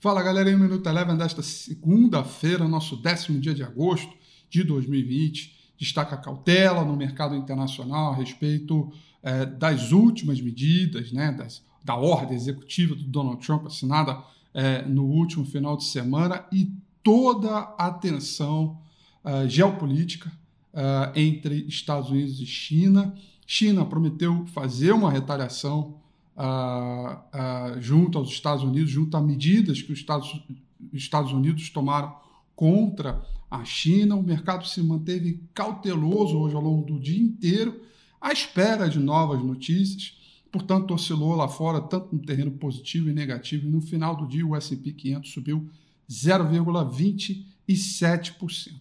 Fala galera, em um Minuto Eleven desta segunda-feira, nosso décimo dia de agosto de 2020. Destaca a cautela no mercado internacional a respeito é, das últimas medidas, né, das, da ordem executiva do Donald Trump assinada é, no último final de semana e toda a tensão é, geopolítica entre Estados Unidos e China. China prometeu fazer uma retaliação uh, uh, junto aos Estados Unidos, junto a medidas que os Estados, Estados Unidos tomaram contra a China. O mercado se manteve cauteloso hoje ao longo do dia inteiro, à espera de novas notícias. Portanto, oscilou lá fora, tanto no terreno positivo e negativo. E no final do dia, o S&P 500 subiu 0,27%.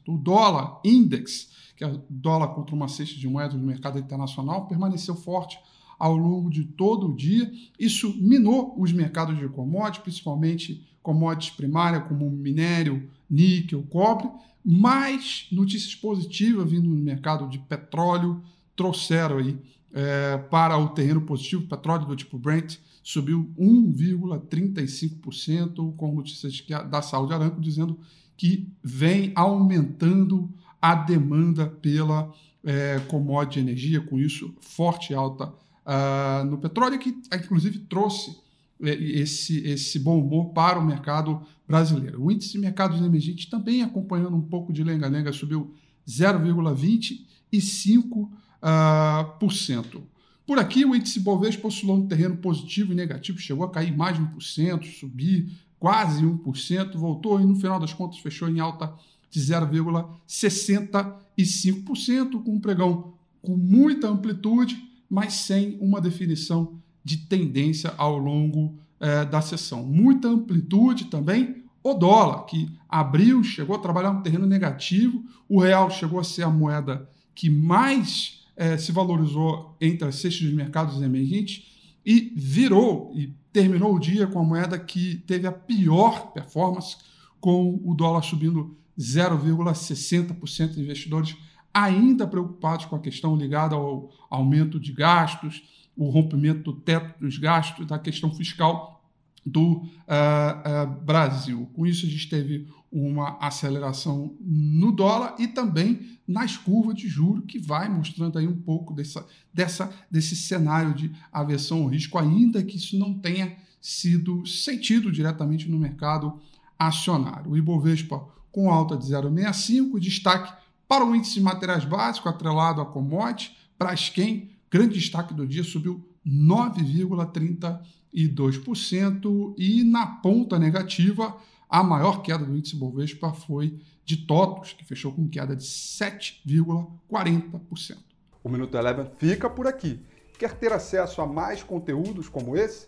O dólar index, que é o dólar contra uma cesta de moedas no mercado internacional, permaneceu forte ao longo de todo o dia. Isso minou os mercados de commodities, principalmente commodities primárias como minério, níquel, cobre, mas notícias positivas vindo no mercado de petróleo trouxeram aí é, para o terreno positivo. Petróleo do tipo Brent subiu 1,35%, com notícias da Saúde Aramco dizendo que vem aumentando a demanda pela é, commodity de energia, com isso forte alta uh, no petróleo, que inclusive trouxe é, esse, esse bom humor para o mercado brasileiro. O índice de mercados emergentes também acompanhando um pouco de lenga-lenga, subiu 0,25%. Uh, por, cento. por aqui, o índice Bovespa oscilou no terreno positivo e negativo, chegou a cair mais de 1%, subir quase 1%, voltou e no final das contas fechou em alta de 0,65%, com um pregão com muita amplitude, mas sem uma definição de tendência ao longo é, da sessão. Muita amplitude também. O dólar, que abriu, chegou a trabalhar no terreno negativo, o real chegou a ser a moeda que mais é, se valorizou entre as cestas de mercados emergentes e virou e terminou o dia com a moeda que teve a pior performance, com o dólar subindo 0,60%. Investidores ainda preocupados com a questão ligada ao aumento de gastos, o rompimento do teto dos gastos, da questão fiscal do uh, uh, Brasil. Com isso, a gente teve uma aceleração no dólar e também nas curvas de juro, que vai mostrando aí um pouco dessa, dessa, desse cenário de aversão ao risco, ainda que isso não tenha sido sentido diretamente no mercado acionário. O Ibovespa com alta de 0,65, destaque para o índice de materiais básicos, atrelado a commodity, Braskem, grande destaque do dia, subiu 9,32%. E na ponta negativa, a maior queda do índice Bovespa foi de TOTOS, que fechou com queda de 7,40%. O Minuto Eleven fica por aqui. Quer ter acesso a mais conteúdos como esse?